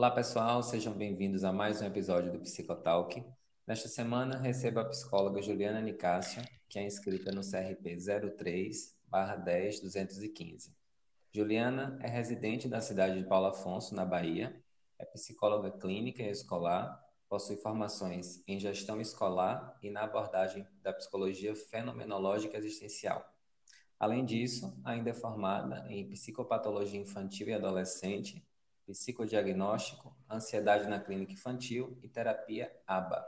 Olá, pessoal, sejam bem-vindos a mais um episódio do Psicotalk. Nesta semana, recebo a psicóloga Juliana Nicásio, que é inscrita no CRP 03-10215. Juliana é residente da cidade de Paulo Afonso, na Bahia, é psicóloga clínica e escolar, possui formações em gestão escolar e na abordagem da psicologia fenomenológica existencial. Além disso, ainda é formada em psicopatologia infantil e adolescente, psicodiagnóstico, ansiedade na clínica infantil e terapia ABA.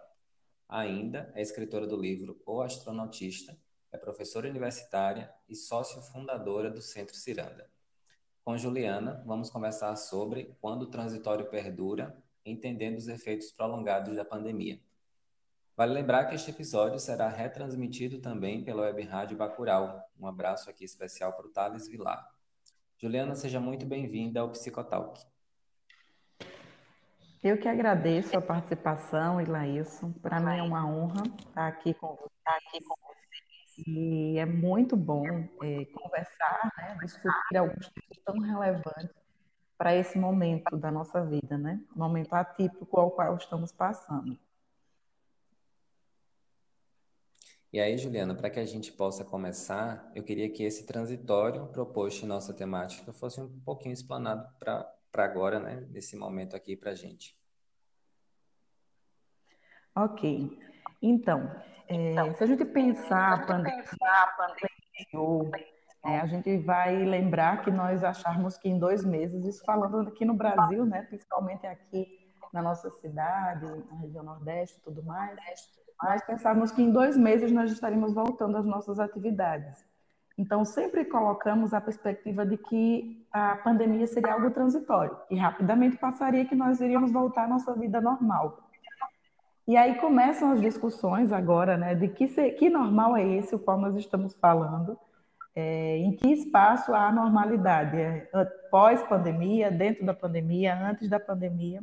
Ainda é escritora do livro O Astronautista, é professora universitária e sócia fundadora do Centro Ciranda. Com Juliana, vamos conversar sobre quando o transitório perdura, entendendo os efeitos prolongados da pandemia. Vale lembrar que este episódio será retransmitido também pela Web Rádio Bacural. Um abraço aqui especial para o Thales Vilar. Juliana, seja muito bem-vinda ao Psicotalk. Eu que agradeço a participação, Ilailson. Para mim é uma honra estar aqui com, estar aqui com vocês. E é muito bom é, conversar, né, discutir alguns temas tão relevantes para esse momento da nossa vida, né? Momento atípico ao qual estamos passando. E aí, Juliana, para que a gente possa começar, eu queria que esse transitório proposto em nossa temática fosse um pouquinho explanado para agora, né, nesse momento aqui para a gente. Ok. Então, é, então, se a gente pensar a pandemia, a pandemia é, a gente vai lembrar que nós acharmos que em dois meses, isso falando aqui no Brasil, né, principalmente aqui na nossa cidade, na região Nordeste e tudo mais, nós pensávamos que em dois meses nós estaríamos voltando às nossas atividades. Então, sempre colocamos a perspectiva de que a pandemia seria algo transitório, e rapidamente passaria que nós iríamos voltar à nossa vida normal. E aí começam as discussões agora, né, de que, que normal é esse o qual nós estamos falando, é, em que espaço há normalidade, é, pós-pandemia, dentro da pandemia, antes da pandemia.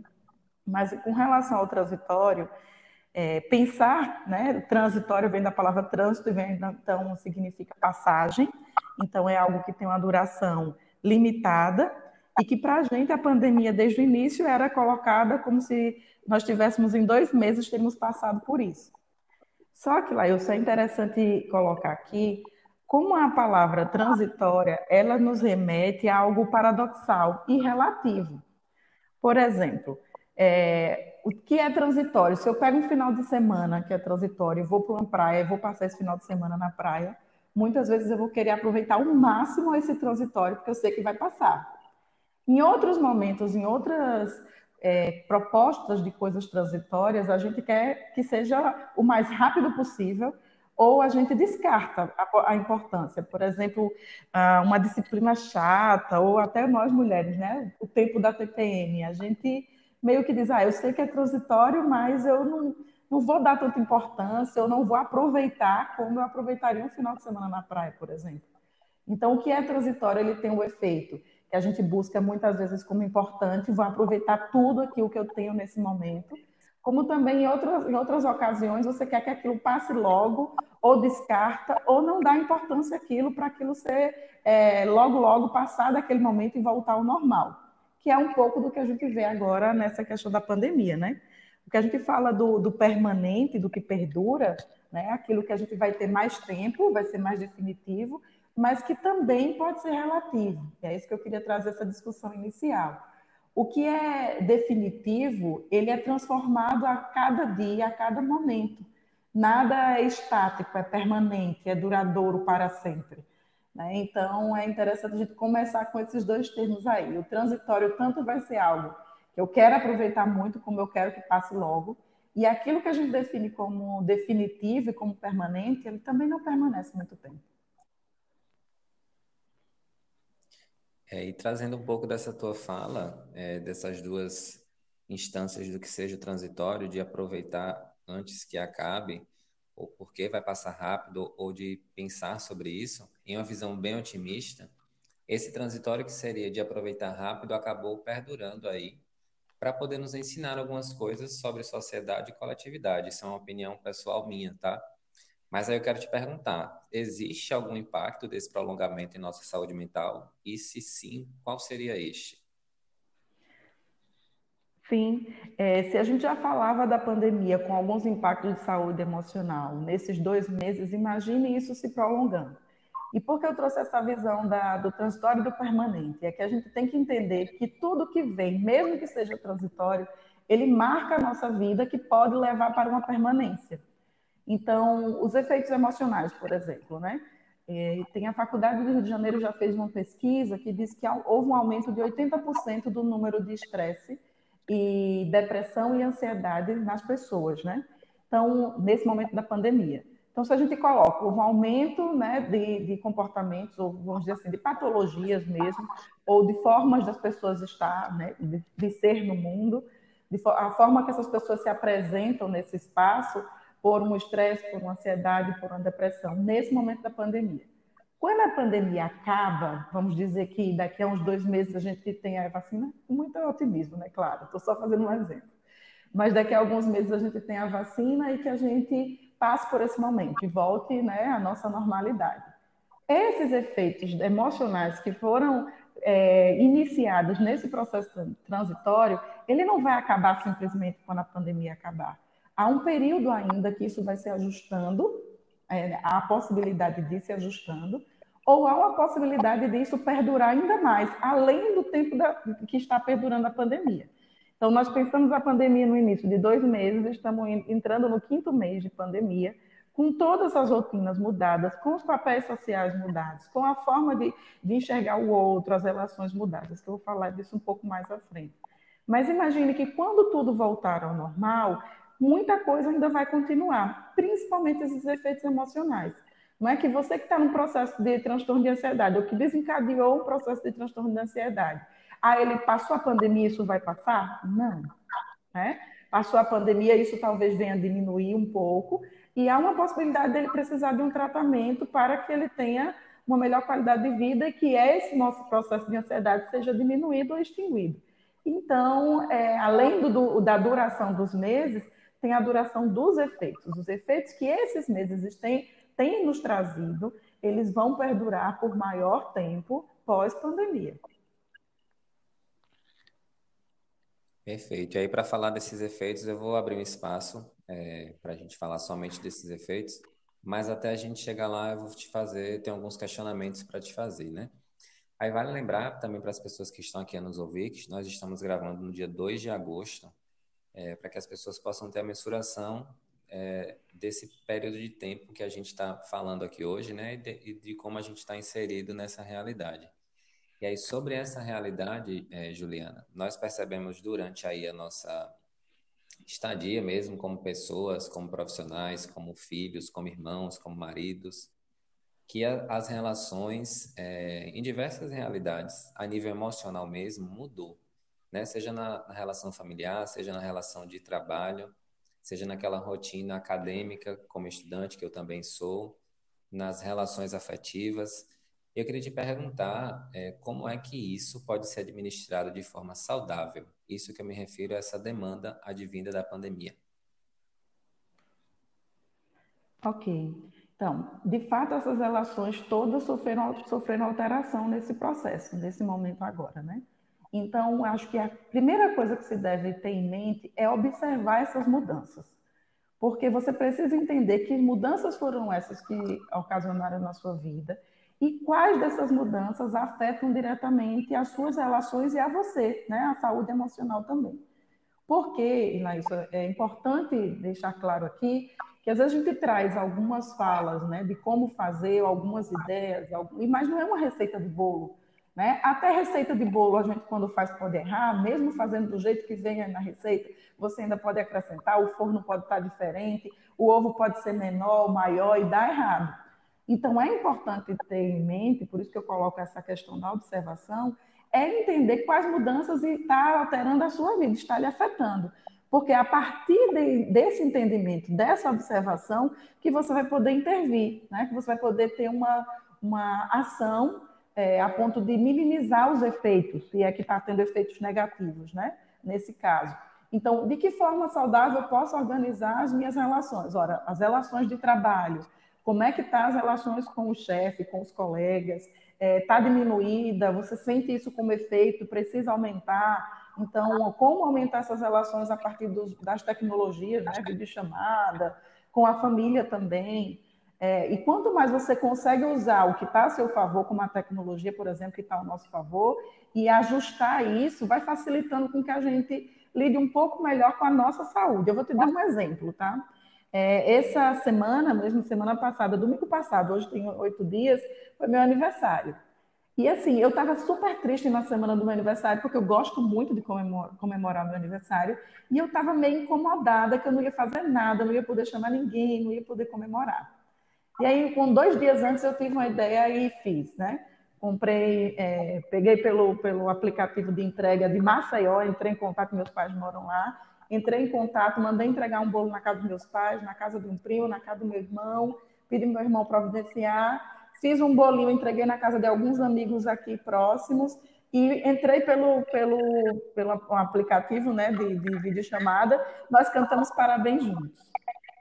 Mas com relação ao transitório, é, pensar, né, transitório vem da palavra trânsito e vem, então significa passagem, então é algo que tem uma duração limitada e que para a gente a pandemia desde o início era colocada como se nós tivéssemos em dois meses teríamos passado por isso. Só que lá, isso é interessante colocar aqui, como a palavra transitória, ela nos remete a algo paradoxal e relativo. Por exemplo, é, o que é transitório? Se eu pego um final de semana que é transitório, vou para uma praia, vou passar esse final de semana na praia, muitas vezes eu vou querer aproveitar ao máximo esse transitório, porque eu sei que vai passar. Em outros momentos, em outras é, propostas de coisas transitórias, a gente quer que seja o mais rápido possível ou a gente descarta a, a importância. Por exemplo, uma disciplina chata, ou até nós mulheres, né? O tempo da TPM. A gente meio que diz, ah, eu sei que é transitório, mas eu não, não vou dar tanta importância, eu não vou aproveitar como eu aproveitaria um final de semana na praia, por exemplo. Então, o que é transitório, ele tem o um efeito que a gente busca muitas vezes como importante, vou aproveitar tudo aquilo que eu tenho nesse momento, como também em outras, em outras ocasiões você quer que aquilo passe logo, ou descarta, ou não dá importância àquilo para aquilo ser é, logo, logo passar daquele momento e voltar ao normal, que é um pouco do que a gente vê agora nessa questão da pandemia, né? O que a gente fala do, do permanente, do que perdura, né? aquilo que a gente vai ter mais tempo, vai ser mais definitivo, mas que também pode ser relativo. E é isso que eu queria trazer essa discussão inicial. O que é definitivo, ele é transformado a cada dia, a cada momento. Nada é estático, é permanente, é duradouro para sempre. Né? Então, é interessante a gente começar com esses dois termos aí. O transitório tanto vai ser algo que eu quero aproveitar muito, como eu quero que passe logo, e aquilo que a gente define como definitivo e como permanente, ele também não permanece muito tempo. É, e trazendo um pouco dessa tua fala, é, dessas duas instâncias do que seja transitório, de aproveitar antes que acabe, ou porque vai passar rápido, ou de pensar sobre isso, em uma visão bem otimista, esse transitório que seria de aproveitar rápido acabou perdurando aí para poder nos ensinar algumas coisas sobre sociedade e coletividade. Isso é uma opinião pessoal minha, tá? Mas aí eu quero te perguntar: existe algum impacto desse prolongamento em nossa saúde mental? E se sim, qual seria este? Sim, é, se a gente já falava da pandemia com alguns impactos de saúde emocional nesses dois meses, imagine isso se prolongando. E por que eu trouxe essa visão da, do transitório e do permanente? É que a gente tem que entender que tudo que vem, mesmo que seja transitório, ele marca a nossa vida que pode levar para uma permanência. Então, os efeitos emocionais, por exemplo, né? É, tem a Faculdade do Rio de Janeiro já fez uma pesquisa que diz que houve um aumento de 80% do número de estresse e depressão e ansiedade nas pessoas, né? Então, nesse momento da pandemia. Então, se a gente coloca um aumento né, de, de comportamentos, ou vamos dizer assim, de patologias mesmo, ou de formas das pessoas estar, né, de, de ser no mundo, de, a forma que essas pessoas se apresentam nesse espaço, por um estresse, por uma ansiedade, por uma depressão, nesse momento da pandemia. Quando a pandemia acaba, vamos dizer que daqui a uns dois meses a gente tem a vacina, com muito otimismo, né? Claro, estou só fazendo um exemplo. Mas daqui a alguns meses a gente tem a vacina e que a gente passe por esse momento e volte né, à nossa normalidade. Esses efeitos emocionais que foram é, iniciados nesse processo transitório, ele não vai acabar simplesmente quando a pandemia acabar. Há um período ainda que isso vai se ajustando, é, há a possibilidade de se ajustando, ou há uma possibilidade disso perdurar ainda mais, além do tempo da, que está perdurando a pandemia. Então, nós pensamos a pandemia no início de dois meses, estamos entrando no quinto mês de pandemia, com todas as rotinas mudadas, com os papéis sociais mudados, com a forma de, de enxergar o outro, as relações mudadas, que eu vou falar disso um pouco mais à frente. Mas imagine que quando tudo voltar ao normal, muita coisa ainda vai continuar, principalmente esses efeitos emocionais. Não é que você que está num processo de transtorno de ansiedade, ou que desencadeou um processo de transtorno de ansiedade, ah, ele passou a pandemia, isso vai passar? Não. Né? Passou a pandemia, isso talvez venha a diminuir um pouco, e há uma possibilidade dele precisar de um tratamento para que ele tenha uma melhor qualidade de vida e que esse nosso processo de ansiedade seja diminuído ou extinguido. Então, é, além do, da duração dos meses, tem a duração dos efeitos. Os efeitos que esses meses têm, têm nos trazido, eles vão perdurar por maior tempo pós-pandemia. Perfeito. E aí, para falar desses efeitos, eu vou abrir um espaço é, para a gente falar somente desses efeitos, mas até a gente chegar lá, eu vou te fazer, tem alguns questionamentos para te fazer, né? Aí vale lembrar também para as pessoas que estão aqui a nos ouvir que nós estamos gravando no dia 2 de agosto, é, para que as pessoas possam ter a mensuração é, desse período de tempo que a gente está falando aqui hoje, né, e de, e de como a gente está inserido nessa realidade. E aí, sobre essa realidade, é, Juliana, nós percebemos durante aí a nossa estadia mesmo, como pessoas, como profissionais, como filhos, como irmãos, como maridos, que a, as relações, é, em diversas realidades, a nível emocional mesmo, mudou né? Seja na, na relação familiar, seja na relação de trabalho, seja naquela rotina acadêmica como estudante, que eu também sou, nas relações afetivas. Eu queria te perguntar é, como é que isso pode ser administrado de forma saudável. Isso que eu me refiro a essa demanda advinda da pandemia. Ok. Então, de fato, essas relações todas sofreram, sofreram alteração nesse processo, nesse momento agora, né? Então, acho que a primeira coisa que se deve ter em mente é observar essas mudanças. Porque você precisa entender que mudanças foram essas que ocasionaram na sua vida e quais dessas mudanças afetam diretamente as suas relações e a você, né? a saúde emocional também. Porque, Inaísa, é importante deixar claro aqui que às vezes a gente traz algumas falas né, de como fazer, algumas ideias, mas não é uma receita de bolo né? Até receita de bolo, a gente quando faz pode errar, mesmo fazendo do jeito que vem na receita, você ainda pode acrescentar, o forno pode estar diferente, o ovo pode ser menor, maior e dar errado. Então é importante ter em mente, por isso que eu coloco essa questão da observação, é entender quais mudanças está alterando a sua vida, está lhe afetando. Porque é a partir de, desse entendimento, dessa observação, que você vai poder intervir, né? que você vai poder ter uma, uma ação é, a ponto de minimizar os efeitos, se é que está tendo efeitos negativos, né? Nesse caso. Então, de que forma saudável eu posso organizar as minhas relações? Ora, as relações de trabalho, como é que está as relações com o chefe, com os colegas? Está é, tá diminuída? Você sente isso como efeito? Precisa aumentar? Então, como aumentar essas relações a partir dos, das tecnologias, né, videochamada, com a família também. É, e quanto mais você consegue usar o que está a seu favor, como a tecnologia, por exemplo, que está ao nosso favor, e ajustar isso, vai facilitando com que a gente lide um pouco melhor com a nossa saúde. Eu vou te dar um exemplo, tá? É, essa semana, mesmo semana passada, domingo passado, hoje tem oito dias, foi meu aniversário. E assim, eu estava super triste na semana do meu aniversário, porque eu gosto muito de comemorar, comemorar meu aniversário, e eu estava meio incomodada que eu não ia fazer nada, não ia poder chamar ninguém, não ia poder comemorar. E aí, com dois dias antes, eu tive uma ideia e fiz, né? Comprei, é, peguei pelo, pelo aplicativo de entrega de Maceió, entrei em contato, meus pais moram lá, entrei em contato, mandei entregar um bolo na casa dos meus pais, na casa de um primo, na casa do meu irmão, pedi meu irmão providenciar, Fiz um bolinho, entreguei na casa de alguns amigos aqui próximos e entrei pelo, pelo, pelo aplicativo né, de, de videochamada. Nós cantamos parabéns juntos.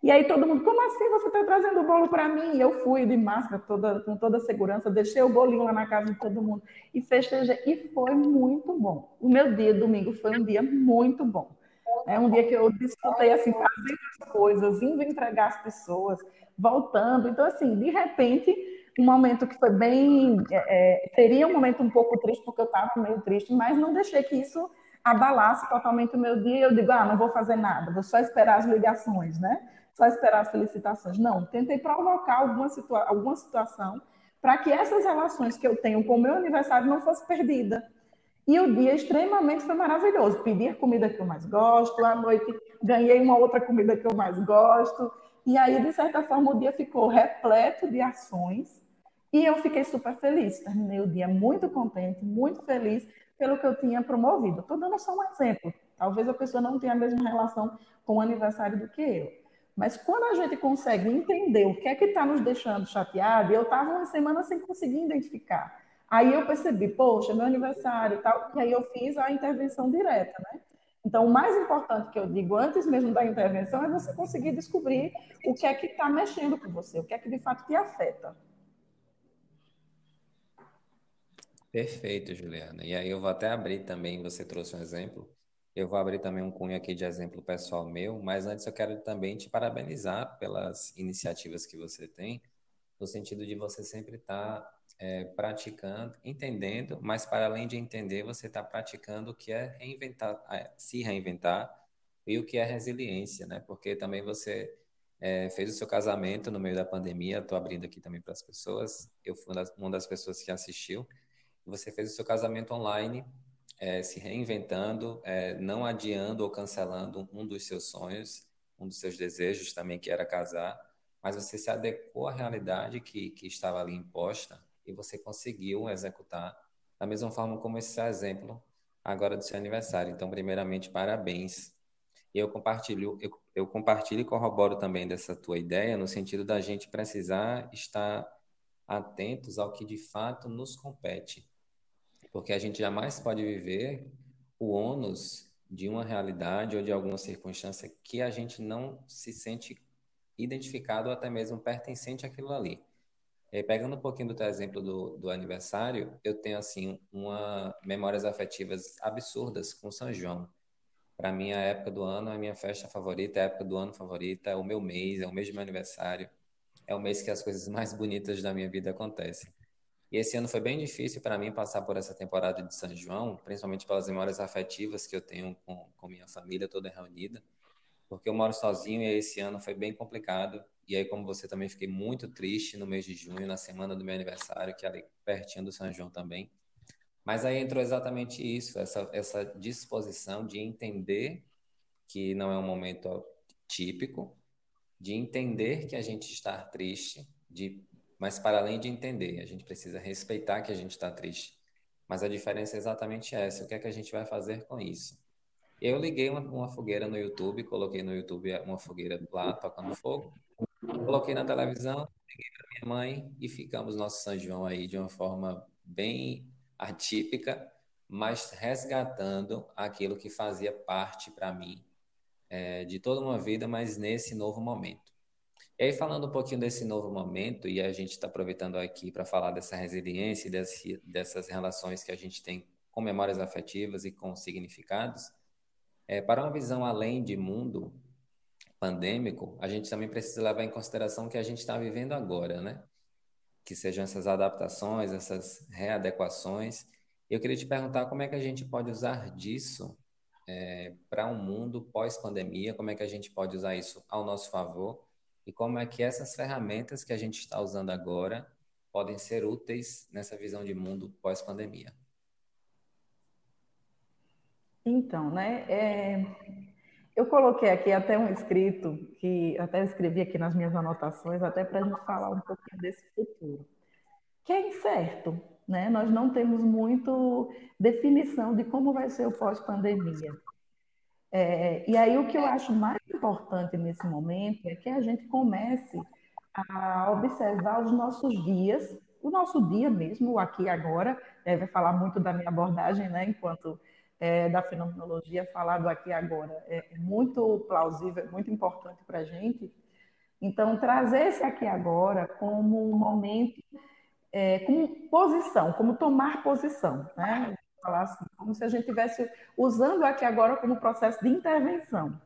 E aí todo mundo, como assim você está trazendo o bolo para mim? E eu fui de máscara, toda, com toda a segurança, deixei o bolinho lá na casa de todo mundo e festejei. E foi muito bom. O meu dia domingo foi um dia muito bom. É um dia que eu desfrutei assim, fazendo as coisas, indo entregar as pessoas, voltando. Então, assim, de repente, um momento que foi bem. É, é, um momento um pouco triste, porque eu estava meio triste, mas não deixei que isso abalasse totalmente o meu dia. Eu digo, ah, não vou fazer nada, vou só esperar as ligações, né? Só esperar as felicitações. Não, tentei provocar alguma, situa alguma situação para que essas relações que eu tenho com o meu aniversário não fosse perdida. E o dia extremamente foi maravilhoso. Pedi a comida que eu mais gosto, à noite ganhei uma outra comida que eu mais gosto. E aí, de certa forma, o dia ficou repleto de ações e eu fiquei super feliz, terminei o dia muito contente, muito feliz pelo que eu tinha promovido. Estou dando só um exemplo. Talvez a pessoa não tenha a mesma relação com o aniversário do que eu. Mas quando a gente consegue entender o que é que está nos deixando chateado, eu estava uma semana sem conseguir identificar. Aí eu percebi, poxa, meu aniversário e tal, e aí eu fiz a intervenção direta, né? Então, o mais importante que eu digo antes mesmo da intervenção é você conseguir descobrir o que é que está mexendo com você, o que é que de fato te afeta. Perfeito, Juliana. E aí eu vou até abrir também, você trouxe um exemplo. Eu vou abrir também um cunho aqui de exemplo pessoal meu, mas antes eu quero também te parabenizar pelas iniciativas que você tem, no sentido de você sempre estar tá, é, praticando, entendendo, mas para além de entender, você está praticando o que é reinventar, é, se reinventar e o que é resiliência, né? Porque também você é, fez o seu casamento no meio da pandemia, estou abrindo aqui também para as pessoas, eu fui uma das, uma das pessoas que assistiu, você fez o seu casamento online, é, se reinventando, é, não adiando ou cancelando um dos seus sonhos, um dos seus desejos também, que era casar, mas você se adequou à realidade que, que estava ali imposta e você conseguiu executar da mesma forma como esse exemplo agora do seu aniversário. Então, primeiramente, parabéns. E eu compartilho, eu, eu compartilho e corroboro também dessa tua ideia, no sentido da gente precisar estar atentos ao que de fato nos compete porque a gente jamais pode viver o ônus de uma realidade ou de alguma circunstância que a gente não se sente identificado ou até mesmo pertencente àquilo ali. E pegando um pouquinho do teu exemplo do, do aniversário, eu tenho assim uma memórias afetivas absurdas com São João. Para mim, a época do ano é a minha festa favorita, é a época do ano favorita, é o meu mês, é o mês do meu aniversário, é o mês que as coisas mais bonitas da minha vida acontecem. E esse ano foi bem difícil para mim passar por essa temporada de São João, principalmente pelas memórias afetivas que eu tenho com, com minha família toda reunida, porque eu moro sozinho e esse ano foi bem complicado. E aí, como você também, fiquei muito triste no mês de junho, na semana do meu aniversário, que é ali pertinho do São João também. Mas aí entrou exatamente isso, essa, essa disposição de entender que não é um momento típico, de entender que a gente está triste, de mas para além de entender, a gente precisa respeitar que a gente está triste. Mas a diferença é exatamente essa. O que é que a gente vai fazer com isso? Eu liguei uma, uma fogueira no YouTube, coloquei no YouTube uma fogueira lá tocando fogo, coloquei na televisão, liguei para minha mãe e ficamos nosso São João aí de uma forma bem atípica, mas resgatando aquilo que fazia parte para mim é, de toda uma vida, mas nesse novo momento. E aí, falando um pouquinho desse novo momento, e a gente está aproveitando aqui para falar dessa resiliência e desse, dessas relações que a gente tem com memórias afetivas e com significados, é, para uma visão além de mundo pandêmico, a gente também precisa levar em consideração o que a gente está vivendo agora, né? Que sejam essas adaptações, essas readequações. Eu queria te perguntar como é que a gente pode usar disso é, para um mundo pós-pandemia, como é que a gente pode usar isso ao nosso favor e como é que essas ferramentas que a gente está usando agora podem ser úteis nessa visão de mundo pós-pandemia. Então, né, é, eu coloquei aqui até um escrito que até escrevi aqui nas minhas anotações, até para a gente falar um pouquinho desse futuro, que é incerto, né? Nós não temos muito definição de como vai ser o pós-pandemia. É, e aí o que eu acho mais importante nesse momento é que a gente comece a observar os nossos dias, o nosso dia mesmo, aqui agora, é, vai falar muito da minha abordagem, né, enquanto é, da fenomenologia falado aqui agora, é muito plausível, é muito importante para a gente. Então, trazer esse aqui agora como um momento, é, como posição, como tomar posição, né? Falar assim, como se a gente estivesse usando aqui agora como processo de intervenção.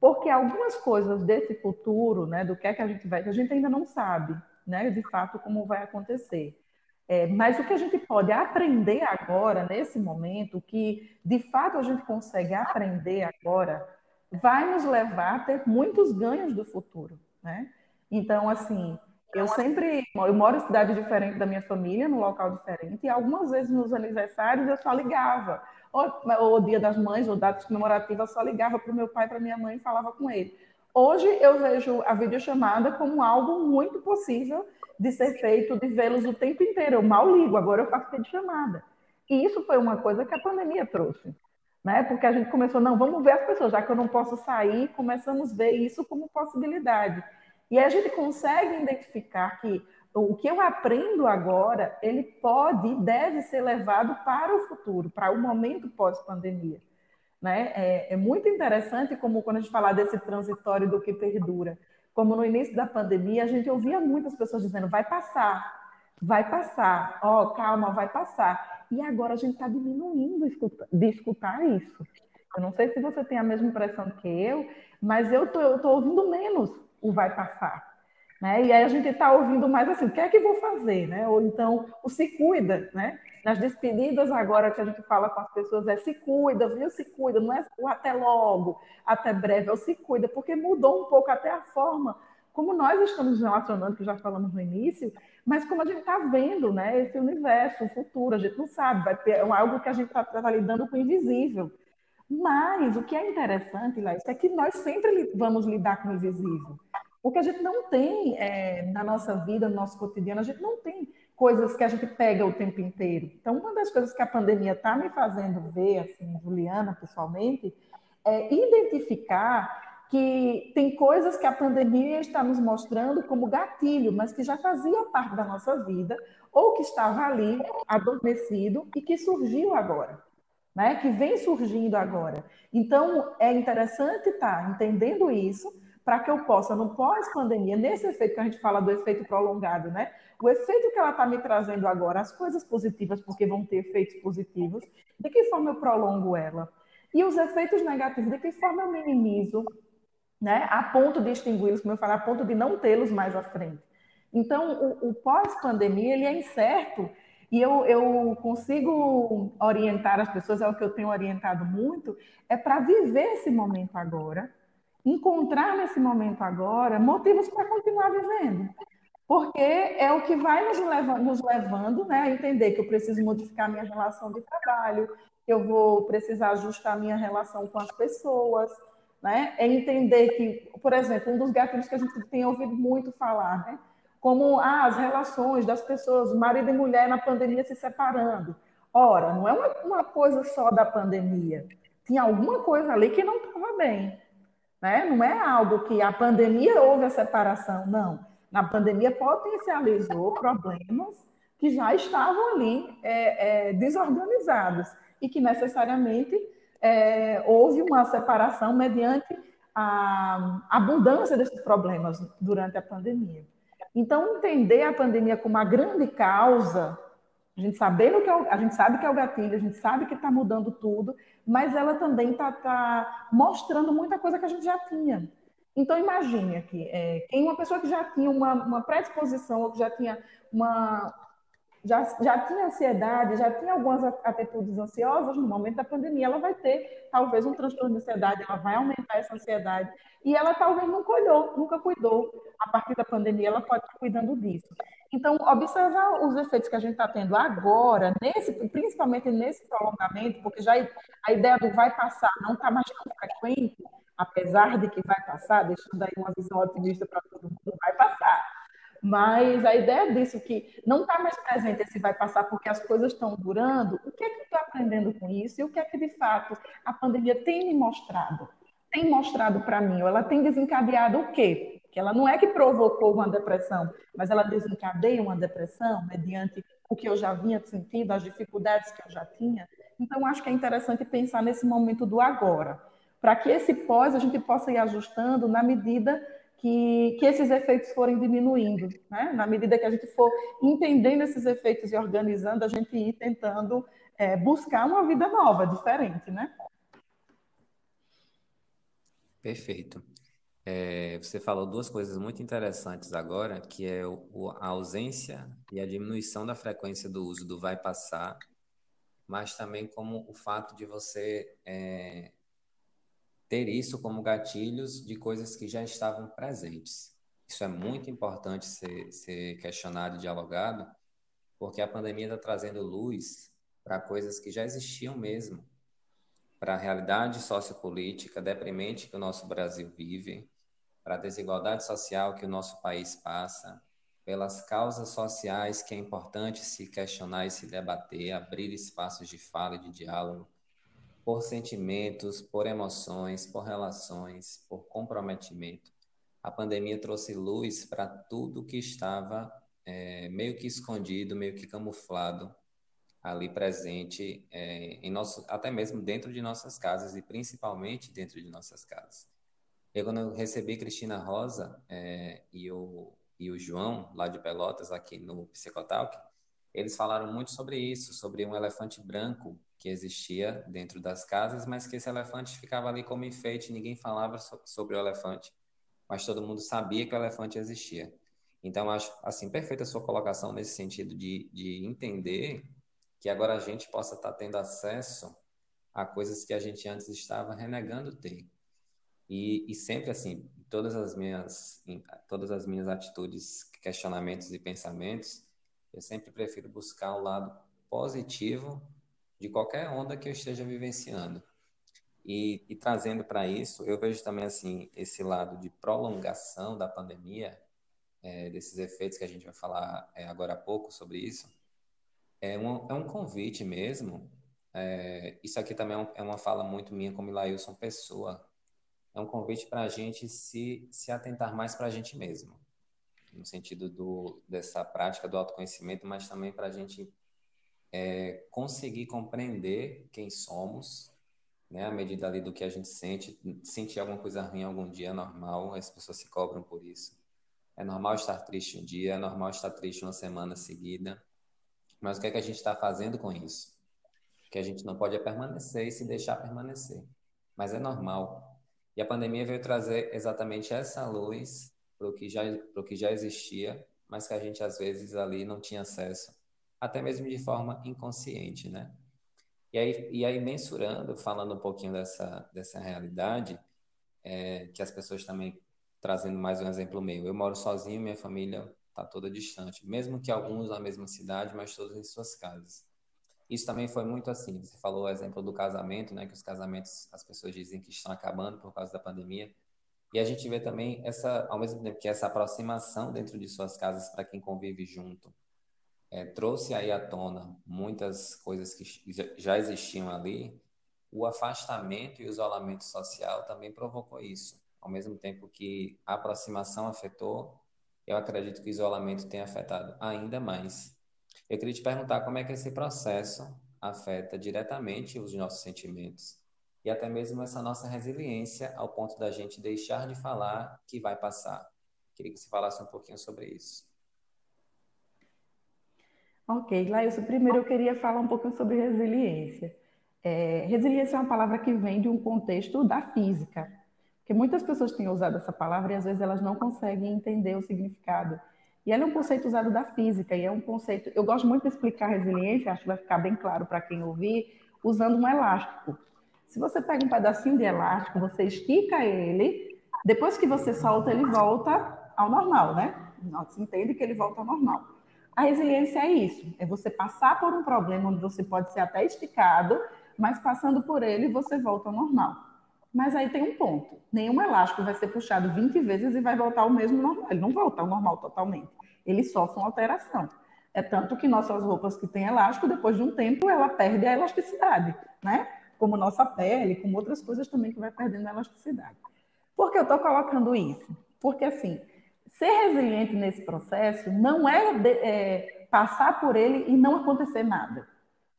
Porque algumas coisas desse futuro, né, do que é que a gente vai, que a gente ainda não sabe, né, de fato como vai acontecer. É, mas o que a gente pode aprender agora, nesse momento, que de fato a gente consegue aprender agora, vai nos levar a ter muitos ganhos do futuro, né? Então, assim, eu sempre, eu moro em cidade diferente da minha família, num local diferente, e algumas vezes nos aniversários eu só ligava ou, ou Dia das Mães, ou datas comemorativas, só ligava para o meu pai, para minha mãe e falava com ele. Hoje eu vejo a videochamada como algo muito possível de ser feito, de vê-los o tempo inteiro. Eu mal ligo, agora eu faço videochamada. E isso foi uma coisa que a pandemia trouxe. Né? Porque a gente começou, não, vamos ver as pessoas, já que eu não posso sair, começamos a ver isso como possibilidade. E a gente consegue identificar que o que eu aprendo agora, ele pode e deve ser levado para o futuro, para o momento pós-pandemia. Né? É, é, muito interessante como quando a gente fala desse transitório do que perdura. Como no início da pandemia, a gente ouvia muitas pessoas dizendo, vai passar, vai passar, ó, oh, calma, vai passar. E agora a gente está diminuindo de escutar isso. Eu não sei se você tem a mesma impressão que eu, mas eu tô, ouvindo menos o vai passar. Né? E aí a gente está ouvindo mais assim, o que é que vou fazer? Né? Ou então, o se cuida. Né? Nas despedidas agora que a gente fala com as pessoas é se cuida, viu? Se cuida, não é o até logo, até breve, é o se cuida, porque mudou um pouco até a forma como nós estamos relacionando, que já falamos no início, mas como a gente está vendo né, esse universo, o futuro, a gente não sabe, vai ter é algo que a gente está tá lidando com o invisível. Mas o que é interessante, Laís, é que nós sempre vamos lidar com o invisível. Porque a gente não tem, é, na nossa vida, no nosso cotidiano, a gente não tem coisas que a gente pega o tempo inteiro. Então, uma das coisas que a pandemia está me fazendo ver, assim, Juliana, pessoalmente, é identificar que tem coisas que a pandemia está nos mostrando como gatilho, mas que já fazia parte da nossa vida, ou que estava ali, adormecido, e que surgiu agora. Né, que vem surgindo agora. Então, é interessante estar tá entendendo isso, para que eu possa, no pós-pandemia, nesse efeito que a gente fala do efeito prolongado, né? O efeito que ela está me trazendo agora, as coisas positivas, porque vão ter efeitos positivos, de que forma eu prolongo ela? E os efeitos negativos, de que forma eu minimizo, né? A ponto de extingui-los, como eu falei, a ponto de não tê-los mais à frente. Então, o, o pós-pandemia, ele é incerto, e eu, eu, consigo orientar as pessoas, é o que eu tenho orientado muito, é para viver esse momento agora, encontrar nesse momento agora motivos para continuar vivendo. Porque é o que vai nos levando, nos levando né, a entender que eu preciso modificar minha relação de trabalho, que eu vou precisar ajustar minha relação com as pessoas. Né? É entender que, por exemplo, um dos gatilhos que a gente tem ouvido muito falar, né? Como ah, as relações das pessoas, marido e mulher na pandemia se separando. Ora, não é uma, uma coisa só da pandemia. Tinha alguma coisa ali que não estava bem. Né? Não é algo que a pandemia houve a separação, não. Na pandemia potencializou problemas que já estavam ali é, é, desorganizados e que necessariamente é, houve uma separação mediante a abundância desses problemas durante a pandemia. Então, entender a pandemia como a grande causa A gente, sabendo que é o, a gente sabe que é o gatilho, a gente sabe que está mudando tudo, mas ela também está tá mostrando muita coisa que a gente já tinha. Então, imagine aqui, é, quem uma pessoa que já tinha uma, uma predisposição, ou que já tinha uma. Já, já tinha ansiedade, já tinha algumas atitudes ansiosas, no momento da pandemia, ela vai ter talvez um transtorno de ansiedade, ela vai aumentar essa ansiedade, e ela talvez não cuidou, nunca cuidou. A partir da pandemia, ela pode estar cuidando disso. Então, observar os efeitos que a gente está tendo agora, nesse, principalmente nesse prolongamento, porque já a ideia do vai passar não está mais tão frequente, apesar de que vai passar, deixando aí uma visão otimista para todo mundo, vai passar. Mas a ideia disso que não está mais presente esse vai passar porque as coisas estão durando, o que é que eu estou aprendendo com isso e o que é que de fato a pandemia tem me mostrado? Tem mostrado para mim, ela tem desencadeado o quê? Que ela não é que provocou uma depressão, mas ela desencadeia uma depressão mediante o que eu já vinha sentindo, as dificuldades que eu já tinha. Então, acho que é interessante pensar nesse momento do agora para que esse pós a gente possa ir ajustando na medida que, que esses efeitos forem diminuindo. Né? Na medida que a gente for entendendo esses efeitos e organizando, a gente ir tentando é, buscar uma vida nova, diferente. Né? Perfeito. É, você falou duas coisas muito interessantes agora, que é o, a ausência e a diminuição da frequência do uso do vai passar, mas também como o fato de você é, ter isso como gatilhos de coisas que já estavam presentes. Isso é muito importante ser, ser questionado e dialogado, porque a pandemia está trazendo luz para coisas que já existiam mesmo, para a realidade sociopolítica deprimente que o nosso Brasil vive, para a desigualdade social que o nosso país passa, pelas causas sociais que é importante se questionar e se debater, abrir espaços de fala e de diálogo, por sentimentos, por emoções, por relações, por comprometimento. A pandemia trouxe luz para tudo que estava é, meio que escondido, meio que camuflado ali presente é, em nosso, até mesmo dentro de nossas casas e principalmente dentro de nossas casas. Eu quando eu recebi Cristina Rosa é, e, o, e o João lá de Pelotas aqui no Psicotalk, eles falaram muito sobre isso, sobre um elefante branco que existia dentro das casas, mas que esse elefante ficava ali como enfeite, ninguém falava sobre o elefante, mas todo mundo sabia que o elefante existia. Então, acho, assim, perfeita a sua colocação nesse sentido de, de entender que agora a gente possa estar tendo acesso a coisas que a gente antes estava renegando ter. E, e sempre assim, todas as minhas todas as minhas atitudes, questionamentos e pensamentos, eu sempre prefiro buscar o lado positivo de qualquer onda que eu esteja vivenciando. E, e trazendo para isso, eu vejo também assim esse lado de prolongação da pandemia, é, desses efeitos que a gente vai falar é, agora há pouco sobre isso, é um, é um convite mesmo. É, isso aqui também é, um, é, uma fala muito minha como Ilailson Pessoa. É um convite para a gente se, se atentar mais para a gente mesmo, no sentido do, dessa prática do autoconhecimento, mas também para a gente é conseguir compreender quem somos, né, à medida ali do que a gente sente. Sentir alguma coisa ruim algum dia é normal, as pessoas se cobram por isso. É normal estar triste um dia, é normal estar triste uma semana seguida. Mas o que é que a gente está fazendo com isso? Que a gente não pode é permanecer e se deixar permanecer. Mas é normal. E a pandemia veio trazer exatamente essa luz para o que, já, que já existia, mas que a gente às vezes ali não tinha acesso até mesmo de forma inconsciente, né? E aí, e aí mensurando, falando um pouquinho dessa, dessa realidade, é, que as pessoas também trazendo mais um exemplo meu. Eu moro sozinho, minha família está toda distante, mesmo que alguns na mesma cidade, mas todos em suas casas. Isso também foi muito assim. Você falou o exemplo do casamento, né? Que os casamentos, as pessoas dizem que estão acabando por causa da pandemia. E a gente vê também essa, ao mesmo tempo que essa aproximação dentro de suas casas para quem convive junto, é, trouxe aí à tona muitas coisas que já existiam ali, o afastamento e o isolamento social também provocou isso. Ao mesmo tempo que a aproximação afetou, eu acredito que o isolamento tem afetado ainda mais. Eu queria te perguntar como é que esse processo afeta diretamente os nossos sentimentos e até mesmo essa nossa resiliência ao ponto da gente deixar de falar que vai passar. Queria que você falasse um pouquinho sobre isso. Ok, Laísa, primeiro eu queria falar um pouquinho sobre resiliência. É, resiliência é uma palavra que vem de um contexto da física, porque muitas pessoas têm usado essa palavra e às vezes elas não conseguem entender o significado. E ela é um conceito usado da física, e é um conceito. Eu gosto muito de explicar resiliência, acho que vai ficar bem claro para quem ouvir, usando um elástico. Se você pega um pedacinho de elástico, você estica ele, depois que você solta, ele volta ao normal, né? Você entende que ele volta ao normal. A resiliência é isso, é você passar por um problema onde você pode ser até esticado, mas passando por ele você volta ao normal. Mas aí tem um ponto. Nenhum elástico vai ser puxado 20 vezes e vai voltar ao mesmo normal. Ele não volta ao normal totalmente. Ele sofre uma alteração. É tanto que nossas roupas que têm elástico, depois de um tempo, ela perde a elasticidade, né? Como nossa pele, como outras coisas também que vai perdendo elasticidade. Por que eu estou colocando isso? Porque, assim, ser resiliente nesse processo não é, de, é passar por ele e não acontecer nada.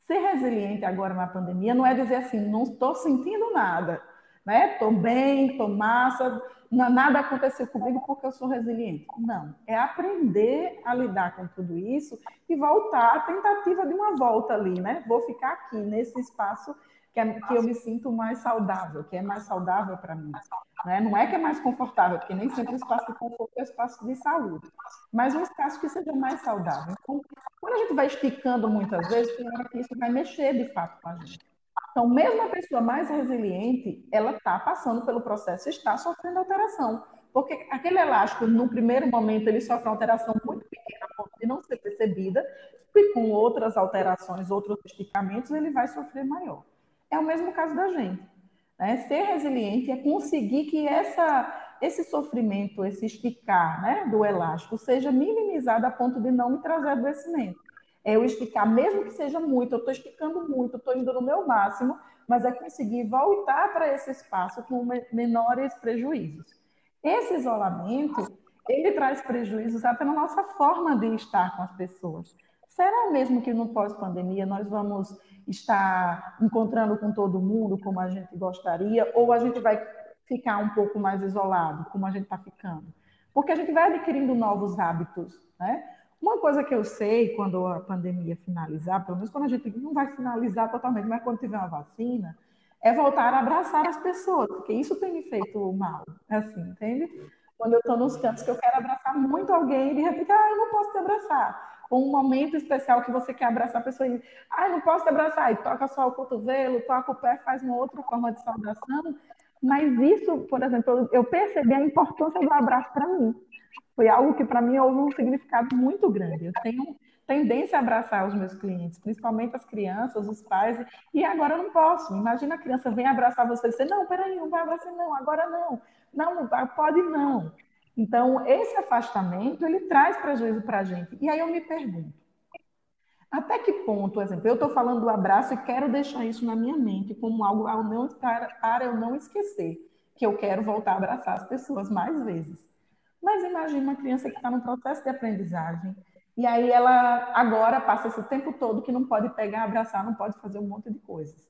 Ser resiliente agora na pandemia não é dizer assim, não estou sentindo nada, né? Estou bem, estou massa, nada aconteceu comigo porque eu sou resiliente. Não, é aprender a lidar com tudo isso e voltar, a tentativa de uma volta ali, né? Vou ficar aqui nesse espaço que, é, que eu me sinto mais saudável, que é mais saudável para mim. Né? Não é que é mais confortável, porque nem sempre o espaço de conforto é espaço de saúde, mas um espaço que seja mais saudável. Então, quando a gente vai esticando muitas vezes, tem hora que isso vai mexer de fato com a gente. Então, mesmo a pessoa mais resiliente, ela está passando pelo processo, está sofrendo alteração. Porque aquele elástico, no primeiro momento, ele sofre uma alteração muito pequena, a ponto de não ser percebida, e com outras alterações, outros esticamentos, ele vai sofrer maior. É o mesmo caso da gente. Né? Ser resiliente é conseguir que essa, esse sofrimento, esse esticar né, do elástico, seja minimizado a ponto de não me trazer adoecimento. É eu esticar, mesmo que seja muito, eu estou esticando muito, estou indo no meu máximo, mas é conseguir voltar para esse espaço com menores prejuízos. Esse isolamento, ele traz prejuízos até na nossa forma de estar com as pessoas. Será mesmo que no pós-pandemia nós vamos estar encontrando com todo mundo como a gente gostaria, ou a gente vai ficar um pouco mais isolado, como a gente está ficando? Porque a gente vai adquirindo novos hábitos, né? Uma coisa que eu sei quando a pandemia finalizar, pelo menos quando a gente não vai finalizar totalmente, mas quando tiver uma vacina, é voltar a abraçar as pessoas, porque isso tem me feito mal, assim, entende? Quando eu estou nos cantos que eu quero abraçar muito alguém de repente, ah, eu não posso te abraçar um momento especial que você quer abraçar a pessoa e, ah, não posso te abraçar, e toca só o cotovelo, toca o pé, faz uma outra forma de saudação. Mas isso, por exemplo, eu percebi a importância do abraço para mim. Foi algo que para mim houve um significado muito grande. Eu tenho tendência a abraçar os meus clientes, principalmente as crianças, os pais, e agora eu não posso. Imagina a criança vem abraçar você e dizer, não, peraí, não vai abraçar, não, agora não. Não, pode não. Então, esse afastamento, ele traz prejuízo para a gente. E aí eu me pergunto, até que ponto, por exemplo, eu estou falando do abraço e quero deixar isso na minha mente como algo ao não, para, para eu não esquecer que eu quero voltar a abraçar as pessoas mais vezes. Mas imagine uma criança que está no processo de aprendizagem e aí ela agora passa esse tempo todo que não pode pegar, abraçar, não pode fazer um monte de coisas.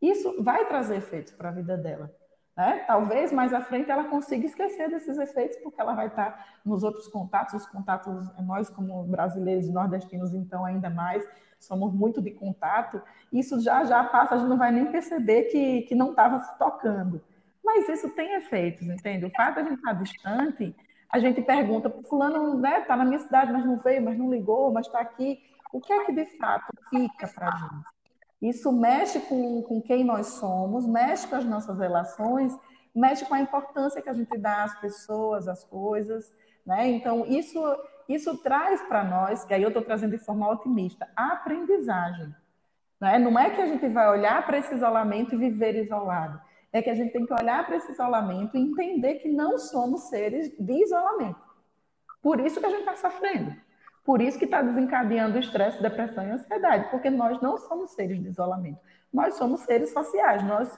Isso vai trazer efeitos para a vida dela. Né? Talvez mais à frente ela consiga esquecer desses efeitos, porque ela vai estar nos outros contatos, os contatos, nós como brasileiros e nordestinos, então, ainda mais, somos muito de contato, isso já já passa, a gente não vai nem perceber que, que não estava se tocando. Mas isso tem efeitos, entende? O fato de a gente estar distante, a gente pergunta, fulano está né, tá na minha cidade, mas não veio, mas não ligou, mas está aqui. O que é que de fato fica para a gente? Isso mexe com, com quem nós somos, mexe com as nossas relações, mexe com a importância que a gente dá às pessoas, às coisas. Né? Então, isso, isso traz para nós, que aí eu estou trazendo de forma otimista, a aprendizagem. Né? Não é que a gente vai olhar para esse isolamento e viver isolado. É que a gente tem que olhar para esse isolamento e entender que não somos seres de isolamento. Por isso que a gente está sofrendo. Por isso que está desencadeando estresse, depressão e ansiedade, porque nós não somos seres de isolamento. Nós somos seres sociais. Nós,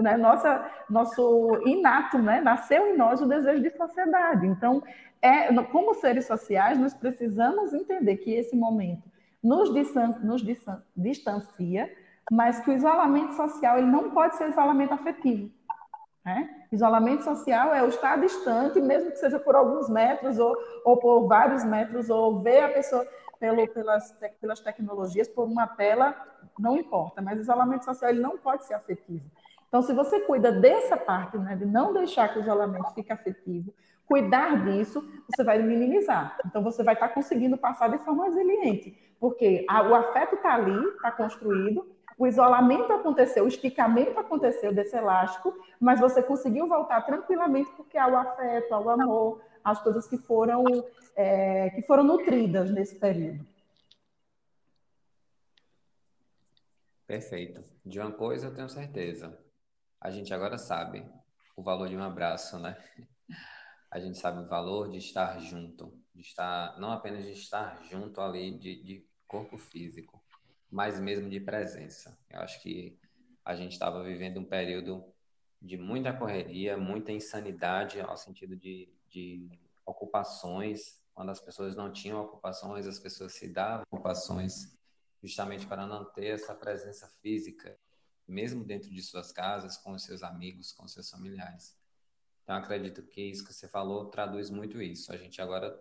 né, nossa, nosso inato, né, nasceu em nós o desejo de sociedade. Então, é, como seres sociais, nós precisamos entender que esse momento nos, distan nos distan distancia, mas que o isolamento social ele não pode ser isolamento afetivo. Né? Isolamento social é o estar distante, mesmo que seja por alguns metros ou, ou por vários metros, ou ver a pessoa, pelo, pelas, pelas tecnologias, por uma tela, não importa, mas isolamento social ele não pode ser afetivo. Então, se você cuida dessa parte, né, de não deixar que o isolamento fique afetivo, cuidar disso, você vai minimizar. Então, você vai estar conseguindo passar de forma resiliente, porque a, o afeto está ali, está construído, o isolamento aconteceu, o esticamento aconteceu desse elástico, mas você conseguiu voltar tranquilamente porque há o afeto, há o amor, as coisas que foram, é, que foram nutridas nesse período. Perfeito. De uma coisa eu tenho certeza. A gente agora sabe o valor de um abraço, né? a gente sabe o valor de estar junto, de estar, não apenas de estar junto ali de, de corpo físico, mas mesmo de presença. Eu acho que a gente estava vivendo um período de muita correria, muita insanidade, ao sentido de, de ocupações. Quando as pessoas não tinham ocupações, as pessoas se davam ocupações, justamente para não ter essa presença física, mesmo dentro de suas casas, com os seus amigos, com os seus familiares. Então, acredito que isso que você falou traduz muito isso. A gente agora,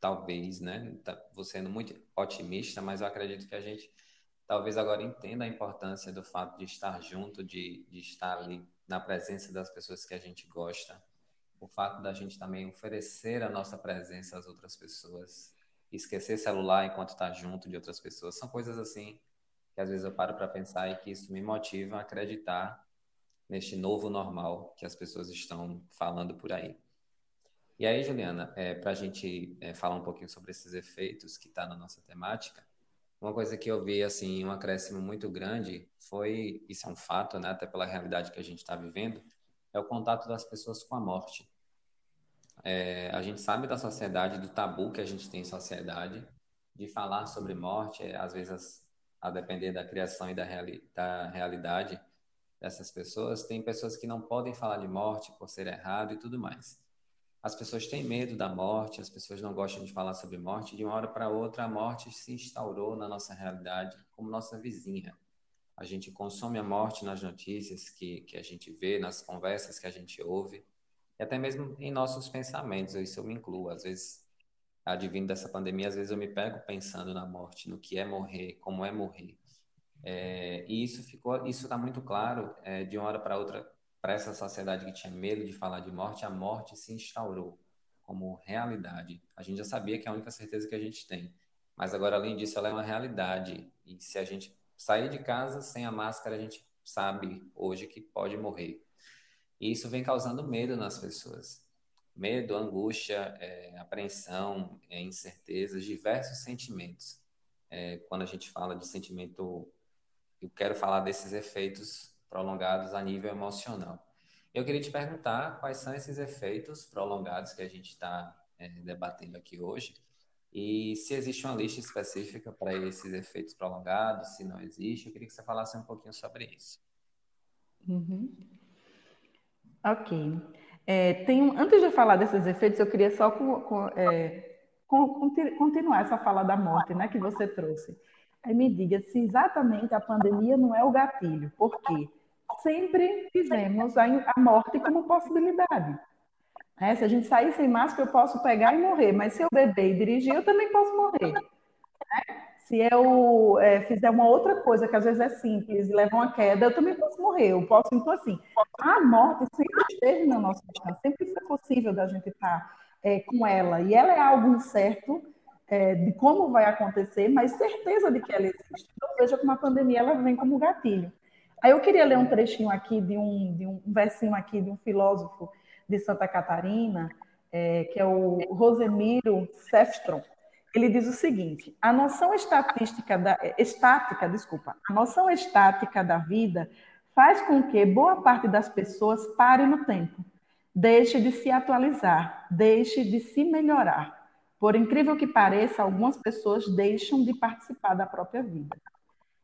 talvez, né? Tá, vou sendo muito otimista, mas eu acredito que a gente talvez agora entenda a importância do fato de estar junto, de, de estar ali na presença das pessoas que a gente gosta. O fato da gente também oferecer a nossa presença às outras pessoas. Esquecer celular enquanto está junto de outras pessoas. São coisas assim que às vezes eu paro para pensar e que isso me motiva a acreditar neste novo normal que as pessoas estão falando por aí. E aí, Juliana, é, para a gente é, falar um pouquinho sobre esses efeitos que está na nossa temática, uma coisa que eu vi, assim, um acréscimo muito grande foi, isso é um fato, né, até pela realidade que a gente está vivendo, é o contato das pessoas com a morte. É, a gente sabe da sociedade, do tabu que a gente tem em sociedade, de falar sobre morte, é, às vezes, a depender da criação e da, reali da realidade, dessas pessoas, tem pessoas que não podem falar de morte por ser errado e tudo mais. As pessoas têm medo da morte, as pessoas não gostam de falar sobre morte. De uma hora para outra, a morte se instaurou na nossa realidade como nossa vizinha. A gente consome a morte nas notícias que, que a gente vê, nas conversas que a gente ouve, e até mesmo em nossos pensamentos. Isso eu me incluo. Às vezes, advindo dessa pandemia, às vezes eu me pego pensando na morte, no que é morrer, como é morrer. É, e isso ficou, isso está muito claro é, de uma hora para outra para essa sociedade que tinha medo de falar de morte, a morte se instaurou como realidade. A gente já sabia que é a única certeza que a gente tem, mas agora além disso ela é uma realidade. E se a gente sair de casa sem a máscara, a gente sabe hoje que pode morrer. E isso vem causando medo nas pessoas. Medo, angústia, é, apreensão, é, incertezas, diversos sentimentos. É, quando a gente fala de sentimento eu quero falar desses efeitos prolongados a nível emocional. Eu queria te perguntar quais são esses efeitos prolongados que a gente está é, debatendo aqui hoje e se existe uma lista específica para esses efeitos prolongados, se não existe. Eu queria que você falasse um pouquinho sobre isso. Uhum. Ok. É, tem, antes de falar desses efeitos, eu queria só com, com, é, continuar essa fala da morte né, que você trouxe. Aí me diga se exatamente a pandemia não é o gatilho. Por quê? Sempre fizemos a, morte como possibilidade. É, se a gente sair sem máscara, eu posso pegar e morrer, mas se eu beber e dirigir, eu também posso morrer. É? Se eu é, fizer uma outra coisa que às vezes é simples e leva uma queda, eu também posso morrer. Eu posso, então, assim, a morte sempre esteve na nossa vida, sempre foi possível da gente estar é, com ela. E ela é algo incerto, é, de como vai acontecer, mas certeza de que ela existe. Então, veja como a pandemia ela vem como gatilho. Aí eu queria ler um trechinho aqui de um, de um versinho aqui de um filósofo de Santa Catarina, é, que é o Rosemiro Sefstrom. Ele diz o seguinte: a noção estatística da estática, desculpa, a noção estática da vida faz com que boa parte das pessoas pare no tempo, deixe de se atualizar, deixe de se melhorar por incrível que pareça, algumas pessoas deixam de participar da própria vida.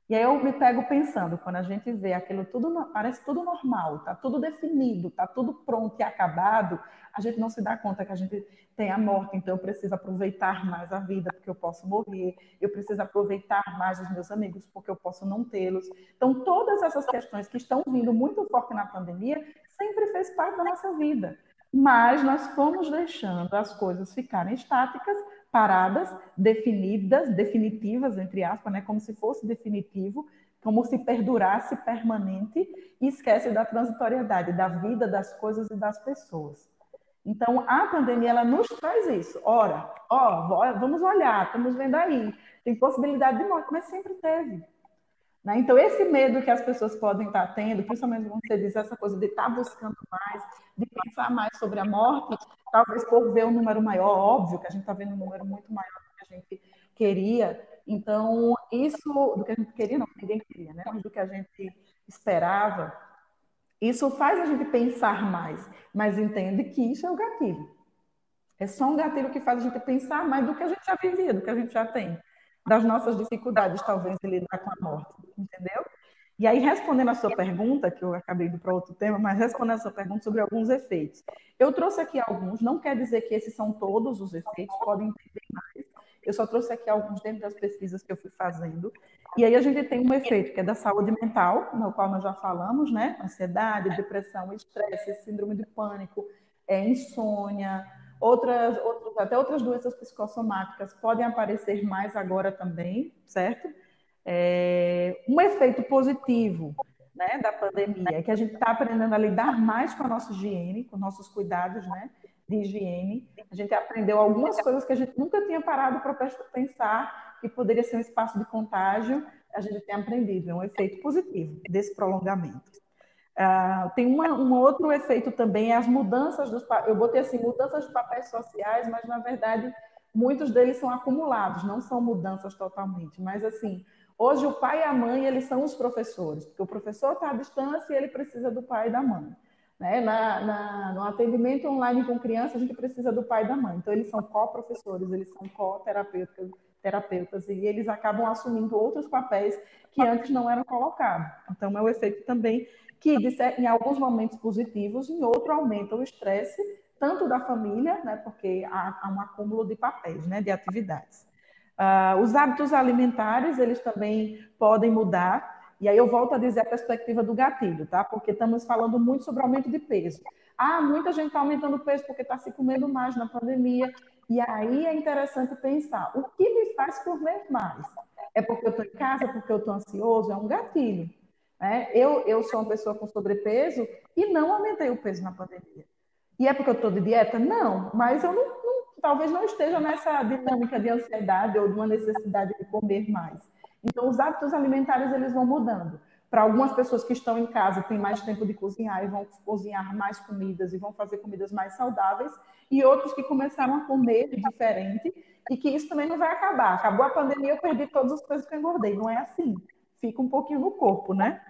E aí eu me pego pensando, quando a gente vê aquilo tudo, parece tudo normal, tá tudo definido, tá tudo pronto e acabado, a gente não se dá conta que a gente tem a morte, então eu preciso aproveitar mais a vida porque eu posso morrer, eu preciso aproveitar mais os meus amigos porque eu posso não tê-los. Então todas essas questões que estão vindo muito forte na pandemia sempre fez parte da nossa vida mas nós fomos deixando as coisas ficarem estáticas paradas, definidas, definitivas, entre aspas, né? como se fosse definitivo, como se perdurasse permanente, e esquece da transitoriedade, da vida, das coisas e das pessoas. Então, a pandemia, ela nos traz isso. Ora, ó, vamos olhar, estamos vendo aí, tem possibilidade de morte, mas sempre teve. Né? Então, esse medo que as pessoas podem estar tendo, principalmente quando você diz essa coisa de estar buscando mais, de pensar mais sobre a morte, talvez por ver um número maior, óbvio que a gente está vendo um número muito maior do que a gente queria. Então, isso, do que a gente queria, não, ninguém queria, né? mas do que a gente esperava, isso faz a gente pensar mais, mas entende que isso é o gatilho. É só um gatilho que faz a gente pensar mais do que a gente já vivia, do que a gente já tem das nossas dificuldades, talvez, de lidar com a morte, entendeu? E aí, respondendo a sua pergunta, que eu acabei indo para outro tema, mas respondendo a sua pergunta sobre alguns efeitos. Eu trouxe aqui alguns, não quer dizer que esses são todos os efeitos, podem ter mais. Eu só trouxe aqui alguns dentro das pesquisas que eu fui fazendo. E aí a gente tem um efeito que é da saúde mental, no qual nós já falamos, né? Ansiedade, depressão, estresse, síndrome de pânico, é, insônia, Outras, outras, até outras doenças psicossomáticas podem aparecer mais agora também, certo? É, um efeito positivo né, da pandemia é que a gente está aprendendo a lidar mais com a nossa higiene, com nossos cuidados né, de higiene. A gente aprendeu algumas coisas que a gente nunca tinha parado para pensar que poderia ser um espaço de contágio. A gente tem aprendido, é um efeito positivo desse prolongamento. Uh, tem uma, um outro efeito também, é as mudanças dos eu botei assim, mudanças de papéis sociais, mas na verdade muitos deles são acumulados, não são mudanças totalmente, mas assim, hoje o pai e a mãe, eles são os professores, porque o professor está à distância e ele precisa do pai e da mãe. Né? Na, na, no atendimento online com criança, a gente precisa do pai e da mãe. Então, eles são co-professores, eles são co-terapeutas, terapeutas, e eles acabam assumindo outros papéis que antes não eram colocados. Então, é um efeito também que em alguns momentos positivos, em outro aumenta o estresse, tanto da família, né, porque há, há um acúmulo de papéis, né, de atividades. Uh, os hábitos alimentares, eles também podem mudar, e aí eu volto a dizer a perspectiva do gatilho, tá? Porque estamos falando muito sobre aumento de peso. Ah, muita gente está aumentando peso porque está se comendo mais na pandemia. E aí é interessante pensar, o que me faz comer mais? É porque eu estou em casa, porque eu estou ansioso? É um gatilho. Né? Eu, eu sou uma pessoa com sobrepeso e não aumentei o peso na pandemia. E é porque eu estou de dieta? Não, mas eu não, não, talvez não esteja nessa dinâmica de ansiedade ou de uma necessidade de comer mais. Então, os hábitos alimentares eles vão mudando. Para algumas pessoas que estão em casa, têm mais tempo de cozinhar e vão cozinhar mais comidas e vão fazer comidas mais saudáveis, e outros que começaram a comer diferente e que isso também não vai acabar. Acabou a pandemia, eu perdi todos os pesos que eu engordei. Não é assim fica um pouquinho no corpo, né?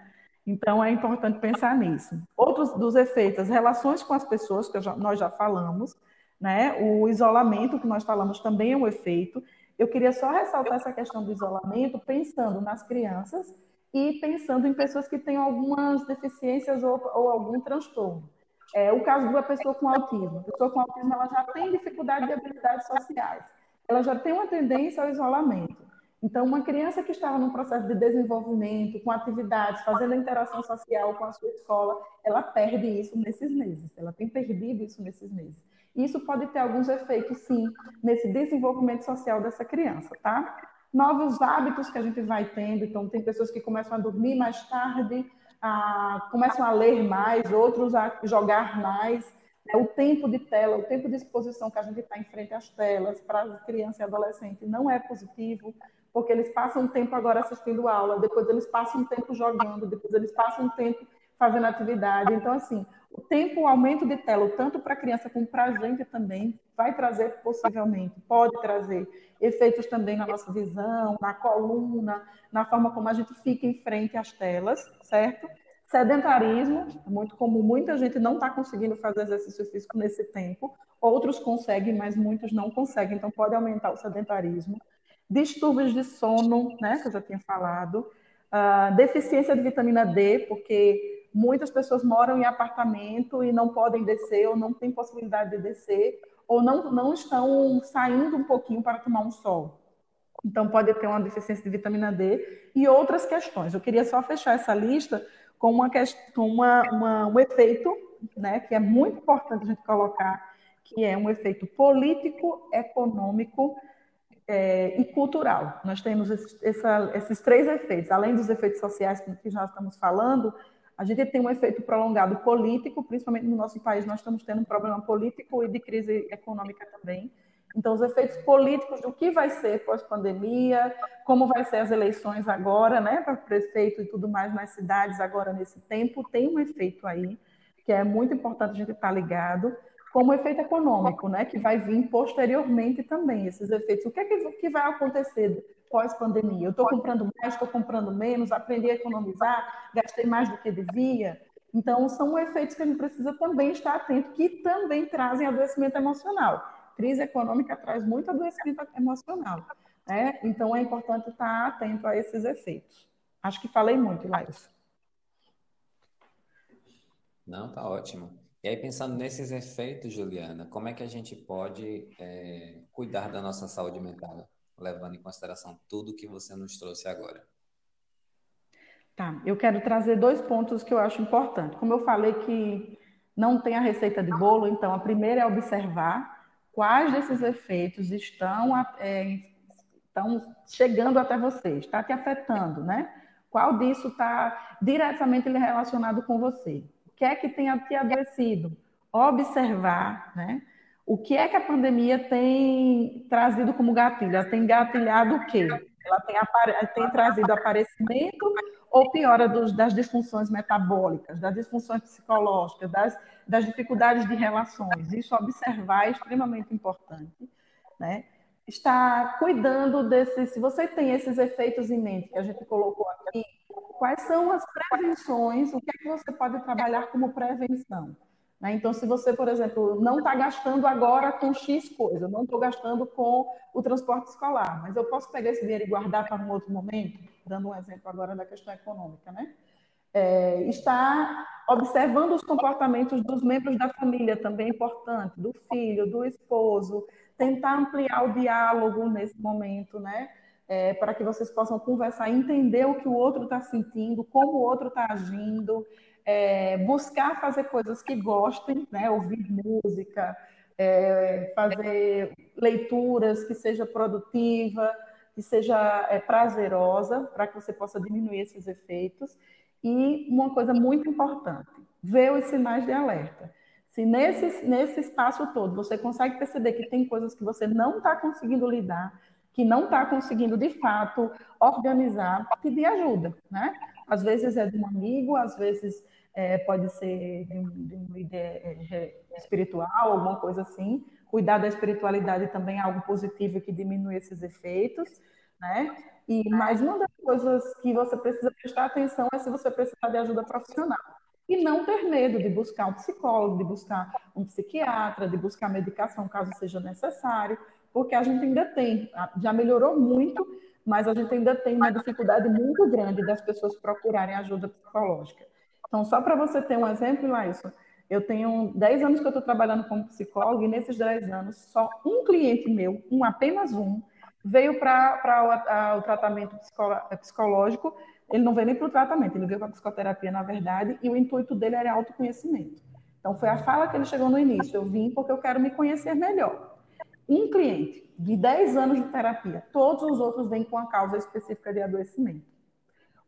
Então é importante pensar nisso. Outros dos efeitos, as relações com as pessoas, que já, nós já falamos, né? O isolamento, que nós falamos, também é um efeito. Eu queria só ressaltar essa questão do isolamento, pensando nas crianças e pensando em pessoas que têm algumas deficiências ou, ou algum transtorno. É, o caso da pessoa com autismo. A pessoa com autismo ela já tem dificuldade de habilidades sociais. Ela já tem uma tendência ao isolamento. Então, uma criança que estava num processo de desenvolvimento, com atividades, fazendo interação social com a sua escola, ela perde isso nesses meses. Ela tem perdido isso nesses meses. Isso pode ter alguns efeitos, sim, nesse desenvolvimento social dessa criança, tá? Novos hábitos que a gente vai tendo. Então, tem pessoas que começam a dormir mais tarde, a, começam a ler mais, outros a jogar mais. É, o tempo de tela, o tempo de exposição que a gente está em frente às telas para as crianças e adolescentes não é positivo porque eles passam um tempo agora assistindo aula, depois eles passam um tempo jogando, depois eles passam um tempo fazendo atividade. Então, assim, o tempo, o aumento de tela, tanto para a criança como para a gente também, vai trazer possivelmente, pode trazer efeitos também na nossa visão, na coluna, na forma como a gente fica em frente às telas, certo? Sedentarismo, muito comum, muita gente não está conseguindo fazer exercício físico nesse tempo, outros conseguem, mas muitos não conseguem, então pode aumentar o sedentarismo distúrbios de sono, né, que eu já tinha falado, uh, deficiência de vitamina D, porque muitas pessoas moram em apartamento e não podem descer, ou não têm possibilidade de descer, ou não, não estão saindo um pouquinho para tomar um sol. Então, pode ter uma deficiência de vitamina D e outras questões. Eu queria só fechar essa lista com, uma, com uma, uma, um efeito né, que é muito importante a gente colocar, que é um efeito político, econômico é, e cultural. Nós temos esse, essa, esses três efeitos, além dos efeitos sociais que já estamos falando, a gente tem um efeito prolongado político, principalmente no nosso país, nós estamos tendo um problema político e de crise econômica também. Então, os efeitos políticos do que vai ser pós-pandemia, como vai ser as eleições agora, né, para prefeito e tudo mais nas cidades agora nesse tempo, tem um efeito aí, que é muito importante a gente estar ligado como efeito econômico, né, que vai vir posteriormente também, esses efeitos. O que, é que, que vai acontecer pós-pandemia? Eu estou comprando mais, estou comprando menos, aprendi a economizar, gastei mais do que devia. Então, são efeitos que a gente precisa também estar atento, que também trazem adoecimento emocional. Crise econômica traz muito adoecimento emocional. Né? Então, é importante estar atento a esses efeitos. Acho que falei muito, Laís. Não, tá ótimo. E aí, pensando nesses efeitos, Juliana, como é que a gente pode é, cuidar da nossa saúde mental, levando em consideração tudo que você nos trouxe agora? Tá, eu quero trazer dois pontos que eu acho importantes. Como eu falei que não tem a receita de bolo, então a primeira é observar quais desses efeitos estão, é, estão chegando até você, está te afetando, né? Qual disso está diretamente relacionado com você? que é que tenha te adoecido? Observar, né? O que é que a pandemia tem trazido como gatilho? Ela tem gatilhado o quê? Ela tem, tem trazido aparecimento ou piora dos, das disfunções metabólicas, das disfunções psicológicas, das, das dificuldades de relações. Isso observar é extremamente importante, né? Está cuidando desses, se você tem esses efeitos em mente que a gente colocou aqui, quais são as prevenções, o que é que você pode trabalhar como prevenção. Né? Então, se você, por exemplo, não está gastando agora com X coisa, não estou gastando com o transporte escolar, mas eu posso pegar esse dinheiro e guardar para um outro momento, dando um exemplo agora da questão econômica, né? É, está observando os comportamentos dos membros da família também é importante, do filho, do esposo, tentar ampliar o diálogo nesse momento, né? é, para que vocês possam conversar, entender o que o outro está sentindo, como o outro está agindo, é, buscar fazer coisas que gostem, né? ouvir música, é, fazer leituras que seja produtiva, que seja é, prazerosa, para que você possa diminuir esses efeitos. E uma coisa muito importante, ver os sinais de alerta. Se nesse, nesse espaço todo você consegue perceber que tem coisas que você não está conseguindo lidar, que não está conseguindo, de fato, organizar, pedir ajuda, né? Às vezes é de um amigo, às vezes é, pode ser de um, de um líder é, espiritual, alguma coisa assim. Cuidar da espiritualidade também é algo positivo que diminui esses efeitos, né? E mais uma das coisas que você precisa prestar atenção é se você precisar de ajuda profissional. E não ter medo de buscar um psicólogo, de buscar um psiquiatra, de buscar medicação caso seja necessário, porque a gente ainda tem, já melhorou muito, mas a gente ainda tem uma dificuldade muito grande das pessoas procurarem ajuda psicológica. Então, só para você ter um exemplo, Laísa, eu tenho 10 anos que eu estou trabalhando como psicóloga e nesses 10 anos, só um cliente meu, um apenas um, veio para o tratamento psicológico. Ele não veio nem para o tratamento, ele veio para a psicoterapia, na verdade, e o intuito dele era autoconhecimento. Então, foi a fala que ele chegou no início. Eu vim porque eu quero me conhecer melhor um cliente de 10 anos de terapia, todos os outros vêm com a causa específica de adoecimento,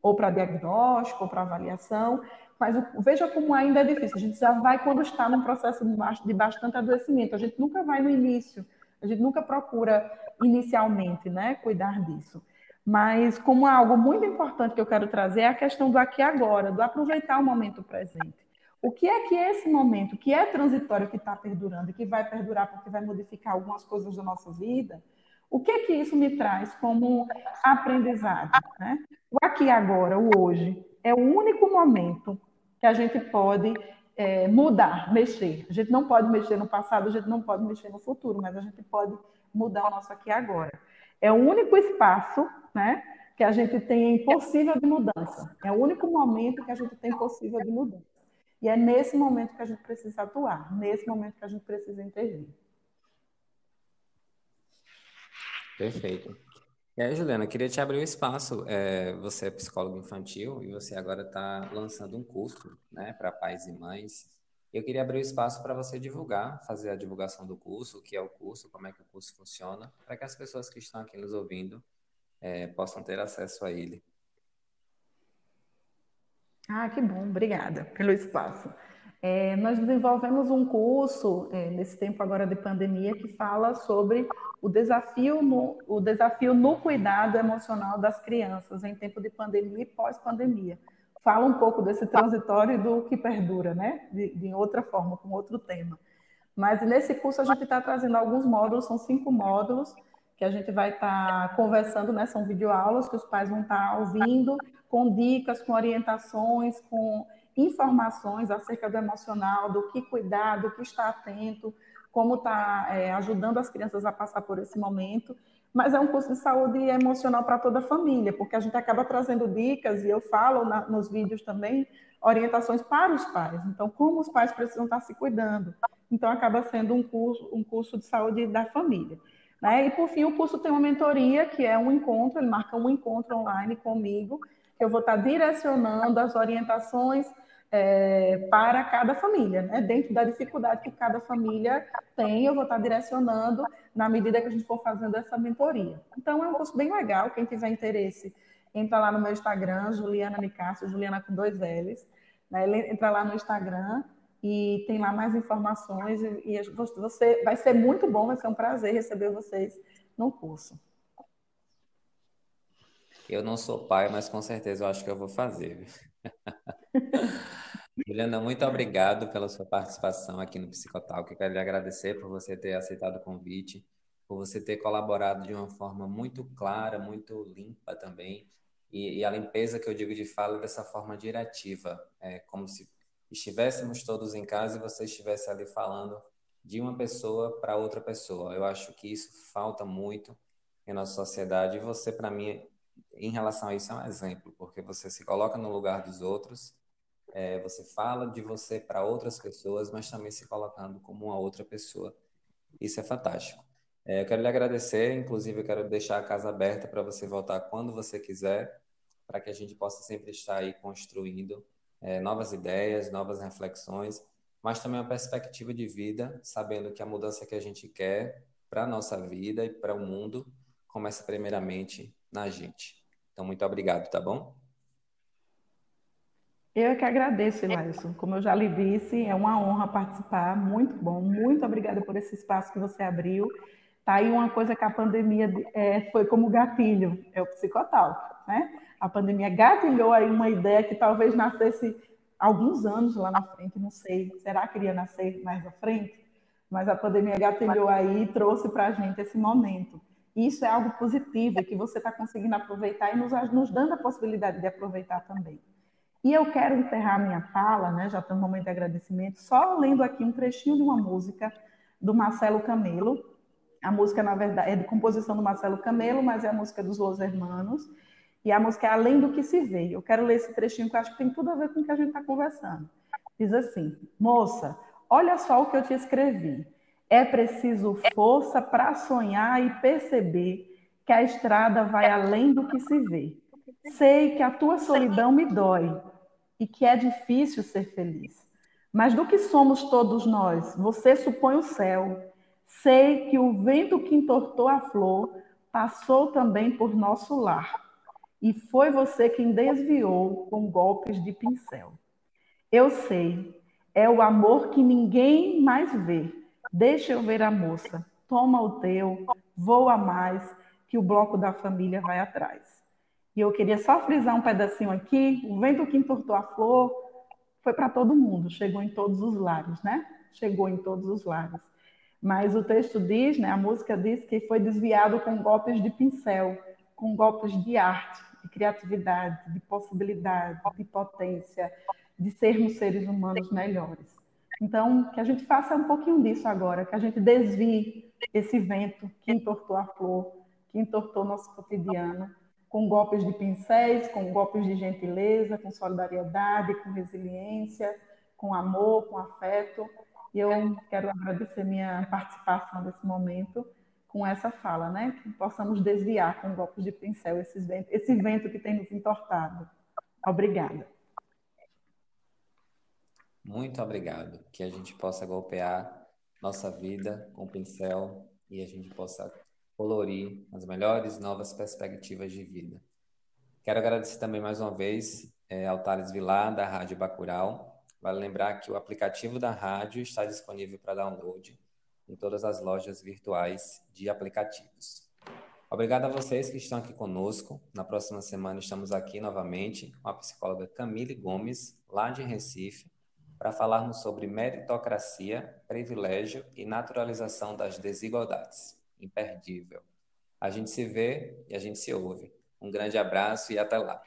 ou para diagnóstico, ou para avaliação, mas veja como ainda é difícil. A gente já vai quando está num processo de bastante adoecimento, a gente nunca vai no início, a gente nunca procura inicialmente né, cuidar disso. Mas como algo muito importante que eu quero trazer é a questão do aqui e agora, do aproveitar o momento presente. O que é que esse momento, que é transitório, que está perdurando que vai perdurar porque vai modificar algumas coisas da nossa vida, o que é que isso me traz como aprendizado? Né? O aqui agora, o hoje, é o único momento que a gente pode é, mudar, mexer. A gente não pode mexer no passado, a gente não pode mexer no futuro, mas a gente pode mudar o nosso aqui agora. É o único espaço né, que a gente tem possível de mudança. É o único momento que a gente tem possível de mudança. E é nesse momento que a gente precisa atuar, nesse momento que a gente precisa intervir. Perfeito. E aí, Juliana, queria te abrir o um espaço. É, você é psicólogo infantil e você agora está lançando um curso né, para pais e mães Eu queria abrir o espaço para você divulgar, fazer a divulgação do curso, o que é o curso, como é que o curso funciona, para que as pessoas que estão aqui nos ouvindo é, possam ter acesso a ele. Ah, que bom, obrigada pelo espaço. É, nós desenvolvemos um curso é, nesse tempo agora de pandemia que fala sobre o desafio no, o desafio no cuidado emocional das crianças em tempo de pandemia e pós-pandemia. Fala um pouco desse transitório e do que perdura, né? De, de outra forma, com outro tema. Mas nesse curso a gente está trazendo alguns módulos, são cinco módulos que a gente vai estar tá conversando, né? São videoaulas que os pais vão estar tá ouvindo, com dicas, com orientações, com informações acerca do emocional, do que cuidar, do que estar atento, como está é, ajudando as crianças a passar por esse momento. Mas é um curso de saúde emocional para toda a família, porque a gente acaba trazendo dicas, e eu falo na, nos vídeos também, orientações para os pais. Então, como os pais precisam estar se cuidando. Então, acaba sendo um curso, um curso de saúde da família. Né? E, por fim, o curso tem uma mentoria, que é um encontro, ele marca um encontro online comigo, eu vou estar direcionando as orientações é, para cada família, né? dentro da dificuldade que cada família tem, eu vou estar direcionando na medida que a gente for fazendo essa mentoria. Então, é um curso bem legal, quem tiver interesse, entra lá no meu Instagram, Juliana Nicásio, Juliana com dois L's, né? entra lá no Instagram e tem lá mais informações e, e você vai ser muito bom, vai ser um prazer receber vocês no curso. Eu não sou pai, mas com certeza eu acho que eu vou fazer. Juliana, muito obrigado pela sua participação aqui no Psicotalk. Eu quero lhe agradecer por você ter aceitado o convite, por você ter colaborado de uma forma muito clara, muito limpa também. E, e a limpeza que eu digo de fala é dessa forma diretiva, é como se estivéssemos todos em casa e você estivesse ali falando de uma pessoa para outra pessoa. Eu acho que isso falta muito em nossa sociedade e você, para mim, em relação a isso, é um exemplo, porque você se coloca no lugar dos outros é, você fala de você para outras pessoas, mas também se colocando como uma outra pessoa. Isso é fantástico. É, eu quero lhe agradecer, inclusive eu quero deixar a casa aberta para você voltar quando você quiser, para que a gente possa sempre estar aí construindo é, novas ideias, novas reflexões, mas também uma perspectiva de vida, sabendo que a mudança que a gente quer para a nossa vida e para o mundo começa primeiramente na gente. Então, muito obrigado, tá bom? Eu é que agradeço, Elailson. Como eu já lhe disse, é uma honra participar. Muito bom. Muito obrigada por esse espaço que você abriu. Tá aí uma coisa que a pandemia é, foi como gatilho, é o psicotal, né? A pandemia gatilhou aí uma ideia que talvez nascesse alguns anos lá na frente, não sei. Será que iria nascer mais à frente? Mas a pandemia gatilhou aí e trouxe para a gente esse momento. Isso é algo positivo que você está conseguindo aproveitar e nos, nos dando a possibilidade de aproveitar também. E eu quero encerrar minha fala, né, já está no momento de agradecimento, só lendo aqui um trechinho de uma música do Marcelo Camelo. A música, na verdade, é de composição do Marcelo Camelo, mas é a música dos Los Hermanos. E a música é Além do que se vê. Eu quero ler esse trechinho que eu acho que tem tudo a ver com o que a gente está conversando. Diz assim: Moça, olha só o que eu te escrevi. É preciso força para sonhar e perceber que a estrada vai além do que se vê. Sei que a tua solidão me dói e que é difícil ser feliz. Mas do que somos todos nós? Você supõe o céu. Sei que o vento que entortou a flor passou também por nosso lar. E foi você quem desviou com golpes de pincel. Eu sei, é o amor que ninguém mais vê. Deixa eu ver a moça. Toma o teu, voa mais, que o bloco da família vai atrás. E eu queria só frisar um pedacinho aqui. O vento que entortou a flor foi para todo mundo, chegou em todos os lares, né? Chegou em todos os lares. Mas o texto diz, né, a música diz que foi desviado com golpes de pincel, com golpes de arte, de criatividade, de possibilidade, de potência, de sermos seres humanos melhores. Então, que a gente faça um pouquinho disso agora, que a gente desvie esse vento que entortou a flor, que entortou nosso cotidiano, com golpes de pincéis, com golpes de gentileza, com solidariedade, com resiliência, com amor, com afeto. E eu quero agradecer minha participação nesse momento com essa fala, né? Que possamos desviar com golpes de pincel esse vento, esse vento que tem nos entortado. Obrigada. Muito obrigado. Que a gente possa golpear nossa vida com pincel e a gente possa colorir as melhores novas perspectivas de vida. Quero agradecer também mais uma vez é, ao Thales Vilar, da Rádio Bacural. Vale lembrar que o aplicativo da rádio está disponível para download em todas as lojas virtuais de aplicativos. Obrigado a vocês que estão aqui conosco. Na próxima semana estamos aqui novamente com a psicóloga Camille Gomes, lá de Recife, para falarmos sobre meritocracia, privilégio e naturalização das desigualdades. Imperdível. A gente se vê e a gente se ouve. Um grande abraço e até lá.